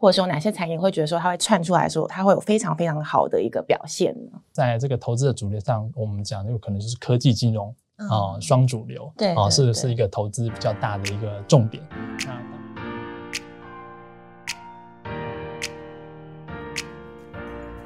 或者说哪些产业会觉得说它会窜出来说它会有非常非常好的一个表现呢？在这个投资的主流上，我们讲有可能就是科技金融啊，双、主流，对，啊、呃，是是一个投资比较大的一个重点。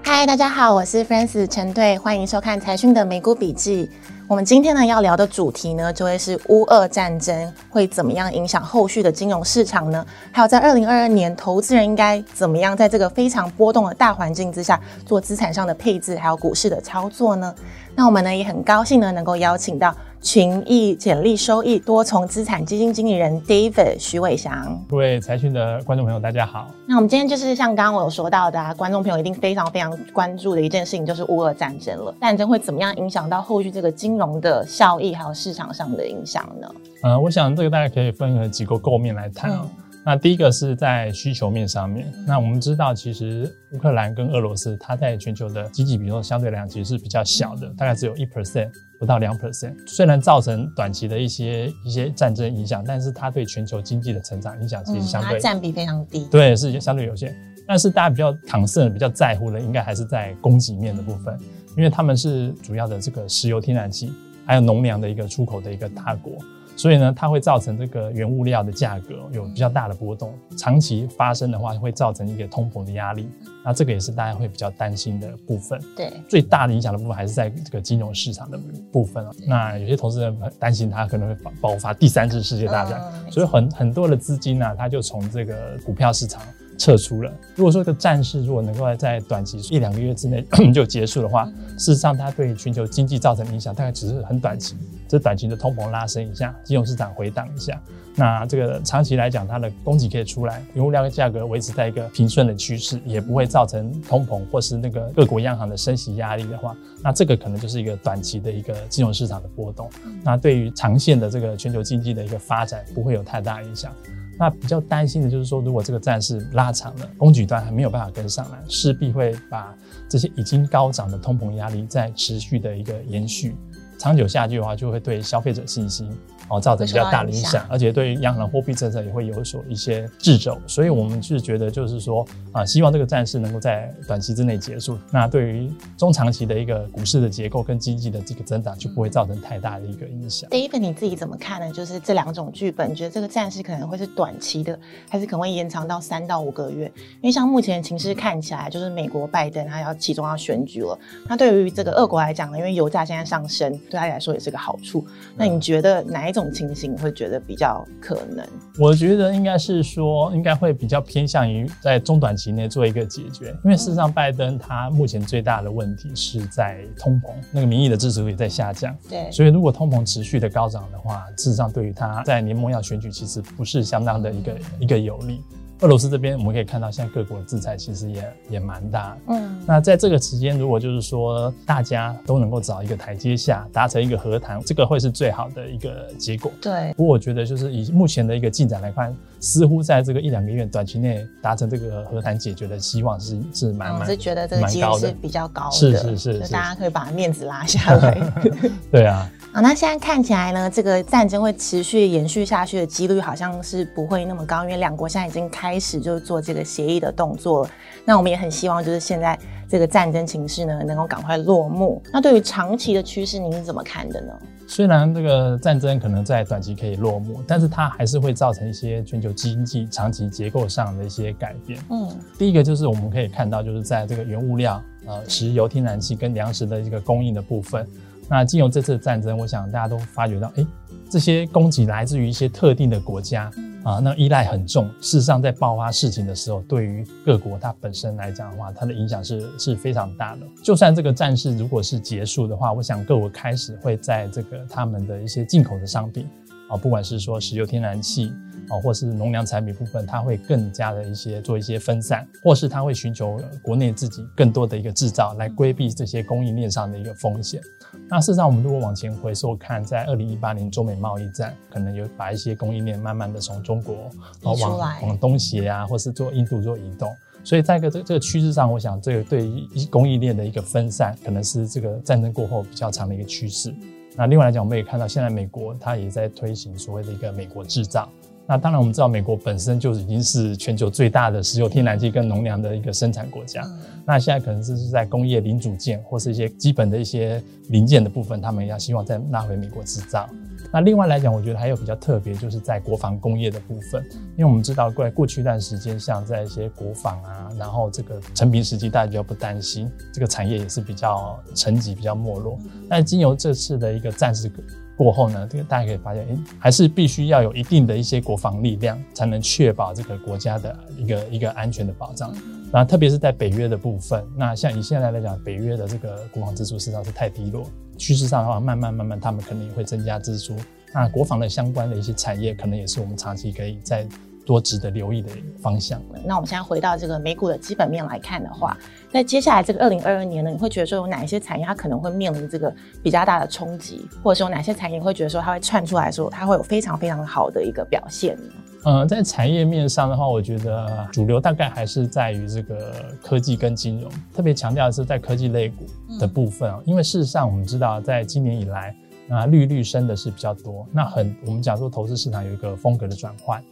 嗨，大家好，我是 f r a n c i s 陈队，欢迎收看财讯的美股笔记。我们今天呢要聊的主题呢，就会是乌俄战争会怎么样影响后续的金融市场呢？还有在二零二二年，投资人应该怎么样在这个非常波动的大环境之下做资产上的配置，还有股市的操作呢？那我们呢也很高兴呢能够邀请到群益潜力收益多重资产基金经理人 David 徐伟翔。各位财讯的观众朋友，大家好。那我们今天就是像刚刚我有说到的，啊，观众朋友一定非常非常关注的一件事情，就是乌俄战争了。战争会怎么样影响到后续这个金融的效益，还有市场上的影响呢？呃，我想这个大家可以分成几个构面来谈啊。嗯那第一个是在需求面上面，那我们知道，其实乌克兰跟俄罗斯，它在全球的经济比重相对来讲其实是比较小的，大概只有一 percent 不到两 percent。虽然造成短期的一些一些战争影响，但是它对全球经济的成长影响其实相对占比非常低，对，是相对有限。但是大家比较 concern 比较在乎的，应该还是在供给面的部分，因为他们是主要的这个石油、天然气还有农粮的一个出口的一个大国。所以呢，它会造成这个原物料的价格有比较大的波动，长期发生的话会造成一个通膨的压力。那这个也是大家会比较担心的部分。对，最大的影响的部分还是在这个金融市场的部分啊。那有些投资人担心它可能会爆发第三次世界大战，嗯、所以很很多的资金呢、啊，它就从这个股票市场。撤出了。如果说这个战事如果能够在短期一两个月之内 就结束的话，事实上它对全球经济造成影响大概只是很短期，这短期的通膨拉升一下，金融市场回档一下。那这个长期来讲，它的供给可以出来，原物料的价格维持在一个平顺的趋势，也不会造成通膨或是那个各国央行的升息压力的话，那这个可能就是一个短期的一个金融市场的波动。那对于长线的这个全球经济的一个发展，不会有太大影响。那比较担心的就是说，如果这个战事拉长了，供给端还没有办法跟上来，势必会把这些已经高涨的通膨压力再持续的一个延续，长久下去的话，就会对消费者信心。哦，造成比较大的影响，而且对于央行的货币政策也会有所一些掣肘，所以我们是觉得就是说啊，希望这个战事能够在短期之内结束。那对于中长期的一个股市的结构跟经济的这个增长，就不会造成太大的一个影响。David，你自己怎么看呢？就是这两种剧本，你觉得这个战事可能会是短期的，还是可能会延长到三到五个月？因为像目前情势看起来，就是美国拜登他要其中要选举了，那对于这个俄国来讲呢，因为油价现在上升，对他来说也是个好处。那你觉得哪一种？这种情形会觉得比较可能，我觉得应该是说，应该会比较偏向于在中短期内做一个解决，因为事实上拜登他目前最大的问题是在通膨，那个民意的支持率在下降，对，所以如果通膨持续的高涨的话，事实上对于他在年末要选举其实不是相当的一个一个有利。俄罗斯这边我们可以看到，现在各国的制裁其实也也蛮大。嗯，那在这个时间，如果就是说大家都能够找一个台阶下，达成一个和谈，这个会是最好的一个结果。对。不过我觉得，就是以目前的一个进展来看，似乎在这个一两个月短期内达成这个和谈解决的希望是是蛮蛮。我是觉得这个几率是比较高的。是是是，就大家可以把面子拉下来。对啊。好，那现在看起来呢，这个战争会持续延续下去的几率好像是不会那么高，因为两国现在已经开始就是做这个协议的动作。那我们也很希望就是现在这个战争情势呢能够赶快落幕。那对于长期的趋势，您是怎么看的呢？虽然这个战争可能在短期可以落幕，但是它还是会造成一些全球经济长期结构上的一些改变。嗯，第一个就是我们可以看到，就是在这个原物料，呃，石油、天然气跟粮食的一个供应的部分。那经由这次战争，我想大家都发觉到，哎，这些供给来自于一些特定的国家啊，那依赖很重。事实上，在爆发事情的时候，对于各国它本身来讲的话，它的影响是是非常大的。就算这个战事如果是结束的话，我想各国开始会在这个他们的一些进口的商品啊，不管是说石油、天然气。哦，或是农粮产品部分，它会更加的一些做一些分散，或是它会寻求国内自己更多的一个制造，来规避这些供应链上的一个风险。那事实上，我们如果往前回溯看，在二零一八年中美贸易战，可能有把一些供应链慢慢的从中国往往东协啊，或是做印度做移动。所以在一个这这个趋势上，我想这个对于供应链的一个分散，可能是这个战争过后比较长的一个趋势。那另外来讲，我们也看到现在美国它也在推行所谓的一个美国制造。那当然，我们知道美国本身就已经是全球最大的石油、天然气跟农粮的一个生产国家。嗯、那现在可能是在工业零组件或是一些基本的一些零件的部分，他们要希望再拉回美国制造。嗯、那另外来讲，我觉得还有比较特别，就是在国防工业的部分，因为我们知道过过去一段时间，像在一些国防啊，然后这个成平时期，大家比较不担心，这个产业也是比较沉寂、比较没落。但经由这次的一个战事。过后呢，这个大家可以发现，诶，还是必须要有一定的一些国防力量，才能确保这个国家的一个一个安全的保障。然后特别是在北约的部分，那像以现在来讲，北约的这个国防支出实际上是太低落，趋势上的话，慢慢慢慢，他们可能也会增加支出。那国防的相关的一些产业，可能也是我们长期可以在。多值得留意的方向。那我们现在回到这个美股的基本面来看的话，在接下来这个二零二二年呢，你会觉得说有哪一些产业它可能会面临这个比较大的冲击，或者说哪些产业会觉得说它会窜出来说它会有非常非常好的一个表现呢？嗯，在产业面上的话，我觉得主流大概还是在于这个科技跟金融，特别强调的是在科技类股的部分，嗯、因为事实上我们知道，在今年以来，那绿绿升的是比较多，那很我们讲说投资市场有一个风格的转换。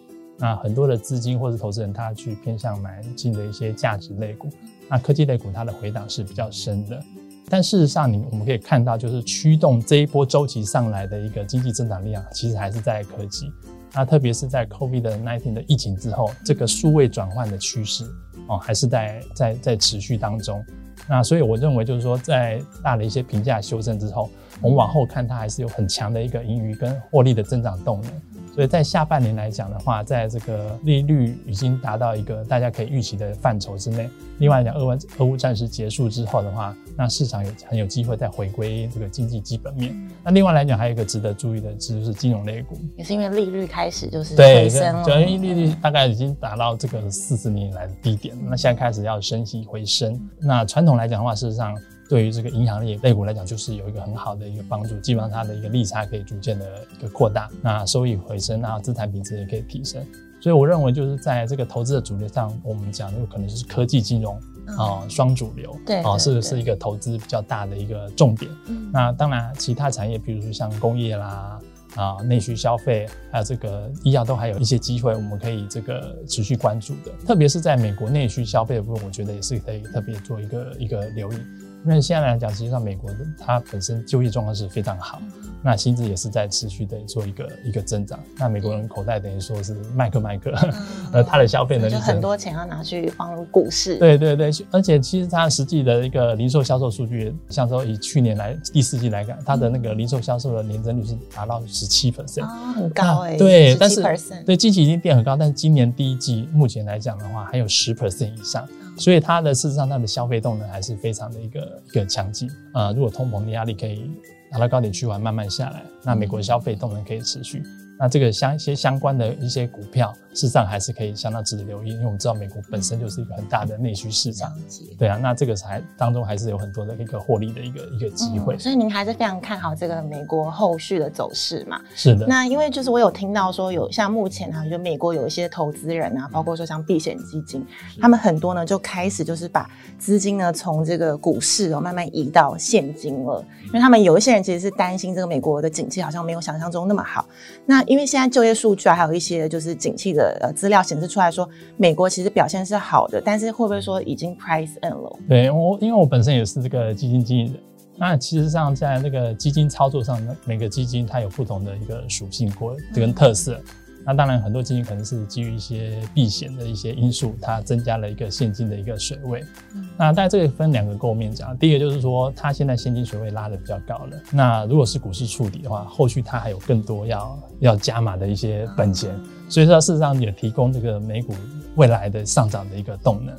那很多的资金或者投资人，他去偏向买进的一些价值类股，那科技类股它的回档是比较深的。但事实上，你我们可以看到，就是驱动这一波周期上来的一个经济增长力量，其实还是在科技。那特别是在 COVID-19 的疫情之后，这个数位转换的趋势哦，还是在在在持续当中。那所以我认为，就是说，在大的一些评价修正之后，我们往后看，它还是有很强的一个盈余跟获利的增长动能。所以在下半年来讲的话，在这个利率已经达到一个大家可以预期的范畴之内。另外讲，俄乌俄乌战事结束之后的话，那市场有很有机会再回归这个经济基本面。那另外来讲，还有一个值得注意的就是金融类股，也是因为利率开始就是回升了。对，主要因为利率大概已经达到这个四十年以来的低点，那现在开始要升息回升。那传统来讲的话，事实上。对于这个银行类类股来讲，就是有一个很好的一个帮助，基本上它的一个利差可以逐渐的一个扩大，那收益回升，然后资产品质也可以提升。所以我认为就是在这个投资的主流上，我们讲有可能就是科技金融啊双主流，对啊是是一个投资比较大的一个重点。那当然其他产业，比如说像工业啦啊内需消费，还有这个医药，都还有一些机会，我们可以这个持续关注的。特别是在美国内需消费的部分，我觉得也是可以特别做一个一个留意。因为现在来讲，实际上美国的它本身就业状况是非常好，那薪资也是在持续的做一个一个增长。那美国人口袋等于说是麦克麦克，呃，他的消费能力就很多钱要拿去放入股市。对对对，而且其实它实际的一个零售销售数据，像说以去年来第四季来讲，它的那个零售销售的年增率是达到十七 percent，很高哎、欸。对，但是对近期已经变很高，但是今年第一季目前来讲的话，还有十 percent 以上。所以它的事实上，它的消费动能还是非常的一个一个强劲啊。如果通膨的压力可以拿到高点去缓，慢慢下来，那美国消费动能可以持续。那这个相一些相关的一些股票，事实上还是可以相当值得留意，因为我们知道美国本身就是一个很大的内需市场，对啊，那这个才当中还是有很多的一个获利的一个一个机会。嗯，所以您还是非常看好这个美国后续的走势嘛？是的。那因为就是我有听到说有像目前啊，就美国有一些投资人啊，包括说像避险基金，他们很多呢就开始就是把资金呢从这个股市哦慢慢移到现金了，因为他们有一些人其实是担心这个美国的景气好像没有想象中那么好。那因为现在就业数据啊，还有一些就是景气的呃资料显示出来说，美国其实表现是好的，但是会不会说已经 price in 了？对我，因为我本身也是这个基金经理人，那其实上在那个基金操作上呢，每个基金它有不同的一个属性或跟特色。嗯那当然，很多基金可能是基于一些避险的一些因素，它增加了一个现金的一个水位。嗯、那大概这个分两个构面讲，第一个就是说，它现在现金水位拉得比较高了。那如果是股市触底的话，后续它还有更多要要加码的一些本钱，嗯、所以说事实上也提供这个美股未来的上涨的一个动能。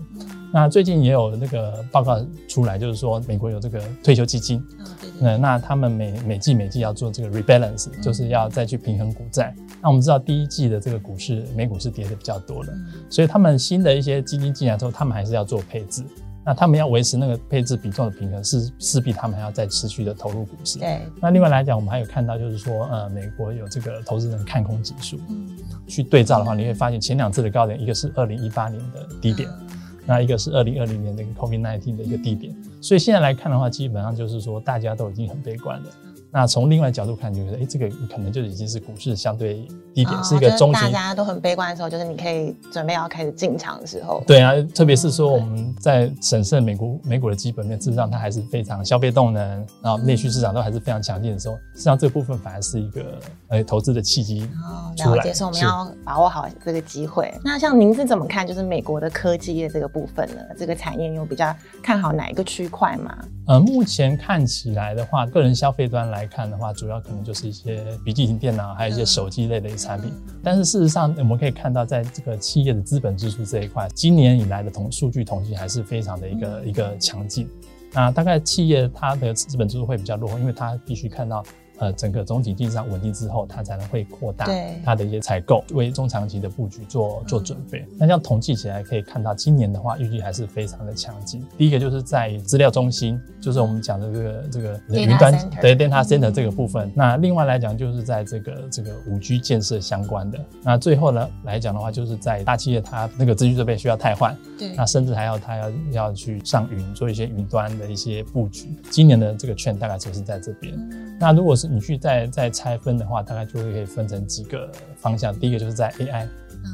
那最近也有那个报告出来，就是说美国有这个退休基金，嗯、对对对，那他们每每季每季要做这个 rebalance，就是要再去平衡股债。那我们知道第一季的这个股市美股是跌的比较多的，所以他们新的一些基金进来之后，他们还是要做配置。那他们要维持那个配置比重的平衡，是势必他们还要再持续的投入股市。对。那另外来讲，我们还有看到就是说，呃，美国有这个投资人看空指数，嗯，去对照的话，你会发现前两次的高点，一个是二零一八年的低点。嗯那一个是二零二零年的一个 COVID-19 的一个低点，所以现在来看的话，基本上就是说大家都已经很悲观了。那从另外角度看，就是哎，这个可能就已经是股市相对低点，哦、是一个中型。大家都很悲观的时候，就是你可以准备要开始进场的时候。对啊，特别是说我们在审慎美股美股的基本面，事实上它还是非常消费动能，然后内需市场都还是非常强劲的时候，实际上这部分反而是一个呃投资的契机。哦，了解，所以我们要把握好这个机会。那像您是怎么看，就是美国的科技业这个部分呢？这个产业有比较看好哪一个区块吗？呃，目前看起来的话，个人消费端来看的话，主要可能就是一些笔记型电脑，还有一些手机类的产品。嗯、但是事实上，我们可以看到，在这个企业的资本支出这一块，今年以来的统数据统计还是非常的一个、嗯、一个强劲。那大概企业它的资本支出会比较落后，因为它必须看到。呃，整个总体经济上稳定之后，它才能会扩大它的一些采购，为中长期的布局做做准备。那这样统计起来可以看到，今年的话预计还是非常的强劲。第一个就是在资料中心，就是我们讲的这个这个云端对 data center 这个部分。那另外来讲，就是在这个这个五 G 建设相关的。那最后呢来讲的话，就是在大企业它那个资讯设备需要汰换，对，那甚至还要它要要去上云做一些云端的一些布局。今年的这个 trend 大概就是在这边。那如果是你去再再拆分的话，大概就会可以分成几个方向。第一个就是在 AI，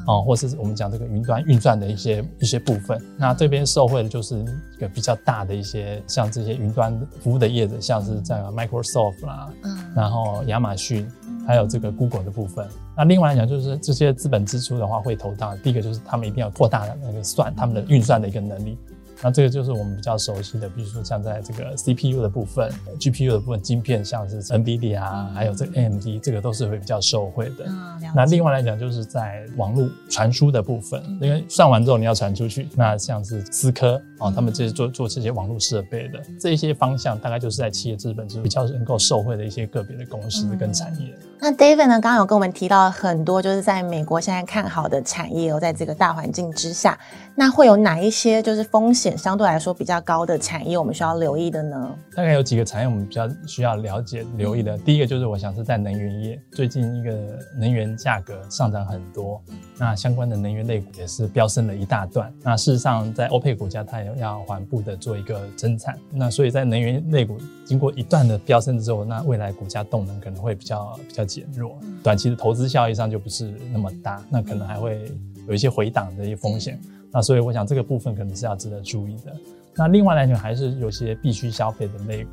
哦、嗯，或是我们讲这个云端运算的一些一些部分。那这边受惠的就是一个比较大的一些，像这些云端服务的业者，像是在 Microsoft 啦，嗯，然后亚马逊，还有这个 Google 的部分。那另外来讲，就是这些资本支出的话，会投到第一个就是他们一定要扩大那个算他们的运算的一个能力。那这个就是我们比较熟悉的，比如说像在这个 CPU 的部分、GPU 的部分，晶片像是 NVIDIA 啊，还有这个 AMD，这个都是会比较受惠的。那另外来讲，就是在网络传输的部分，因为算完之后你要传出去，那像是思科啊，他们这些做做这些网络设备的这一些方向，大概就是在企业资本是比较能够受惠的一些个别的公司跟产业。那 David 呢，刚刚有跟我们提到很多，就是在美国现在看好的产业哦，在这个大环境之下，那会有哪一些就是风险相对来说比较高的产业，我们需要留意的呢？大概有几个产业我们比较需要了解、留意的。第一个就是我想是在能源业，最近一个能源价格上涨很多，那相关的能源类股也是飙升了一大段。那事实上，在欧佩国家，它也要缓步的做一个增产。那所以在能源类股经过一段的飙升之后，那未来股价动能可能会比较比较减弱，短期的投资效益上就不是那么大，那可能还会有一些回档的一些风险。那所以我想这个部分可能是要值得注意的。那另外来讲，还是有些必须消费的类股。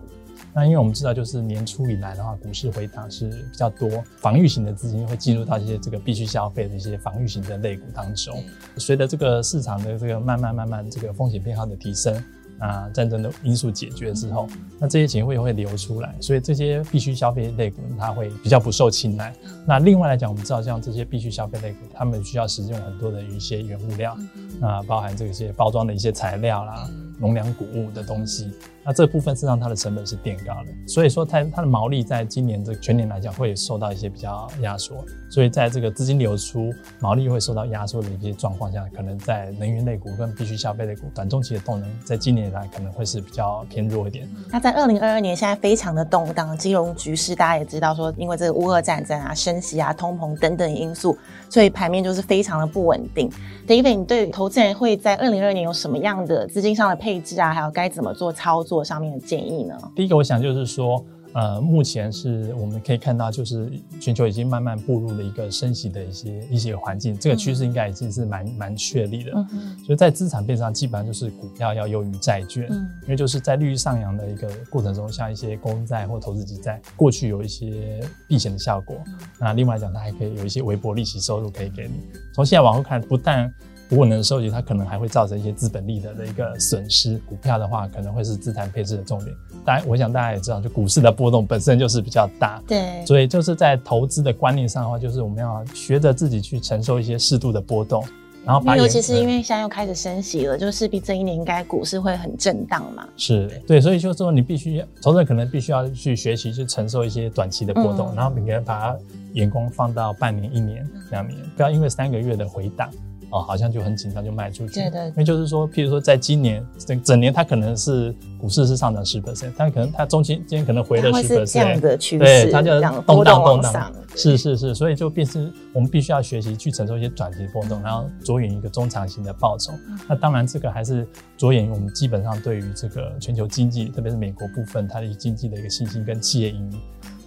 那因为我们知道，就是年初以来的话，股市回档是比较多，防御型的资金会进入到一些这个必须消费的一些防御型的类股当中。随着这个市场的这个慢慢慢慢这个风险偏好的提升。啊，战争的因素解决之后，那这些钱会会流出来，所以这些必须消费类股它会比较不受青睐。那另外来讲，我们知道像这些必须消费类股，他们需要使用很多的一些原物料，啊，包含这些包装的一些材料啦。农粮谷物的东西，那这部分实际上它的成本是垫高的，所以说它它的毛利在今年这全年来讲会受到一些比较压缩，所以在这个资金流出、毛利会受到压缩的一些状况下，可能在能源类股跟必须消费类股短中期的动能，在今年来可能会是比较偏弱一点。那在二零二二年现在非常的动荡，金融局势大家也知道说，因为这个乌俄战争啊、升息啊、通膨等等因素，所以盘面就是非常的不稳定。David，你对投资人会在二零二二年有什么样的资金上的配置啊，还有该怎么做操作上面的建议呢？第一个，我想就是说，呃，目前是我们可以看到，就是全球已经慢慢步入了一个升息的一些一些环境，这个趋势应该已经是蛮蛮确立的。嗯。所以在资产配置上，基本上就是股票要优于债券，嗯，因为就是在利率上扬的一个过程中，像一些公债或投资级债，过去有一些避险的效果。那另外来讲，它还可以有一些微薄利息收入可以给你。从现在往后看，不但不过能收集，它可能还会造成一些资本利得的一个损失。股票的话，可能会是资产配置的重点。当然，我想大家也知道，就股市的波动本身就是比较大。对。所以就是在投资的观念上的话，就是我们要学着自己去承受一些适度的波动，然后把。尤其是因为现在又开始升息了，就势必这一年应该股市会很震荡嘛。是对，所以就是说你必须，投资人可能必须要去学习去承受一些短期的波动，嗯、然后每个人把它眼光放到半年、一年、两年，不要因为三个月的回档。哦，好像就很紧张，就卖出去。对对。因为就是说，譬如说，在今年整整年，它可能是股市是上涨十 percent，但可能它中期今天可能回了十 percent。这样的趋势。对，它就动荡动荡。是是是，所以就变成我们必须要学习去承受一些短期波动，然后着眼一个中长型的报酬。那当然，这个还是着眼于我们基本上对于这个全球经济，特别是美国部分它的经济的一个信心跟企业盈余。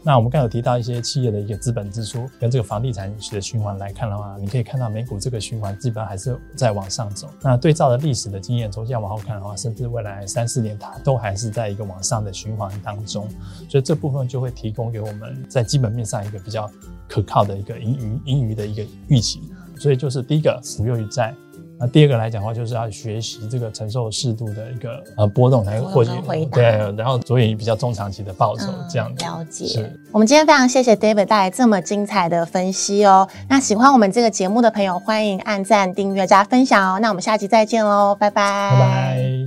那我们刚有提到一些企业的一个资本支出跟这个房地产的循环来看的话，你可以看到美股这个循环基本上还是在往上走。那对照的历史的经验，从现在往后看的话，甚至未来三四年它都还是在一个往上的循环当中。所以这部分就会提供给我们在基本面上一个比较可靠的一个盈余盈余的一个预期。所以就是第一个扶优于债。那第二个来讲的话，就是要学习这个承受适度的一个呃波动，才获取对，然后所以比较中长期的报酬这样、子、了解。我们今天非常谢谢 David 带来这么精彩的分析哦。那喜欢我们这个节目的朋友，欢迎按赞、订阅、加分享哦。那我们下期再见喽，拜拜。拜拜。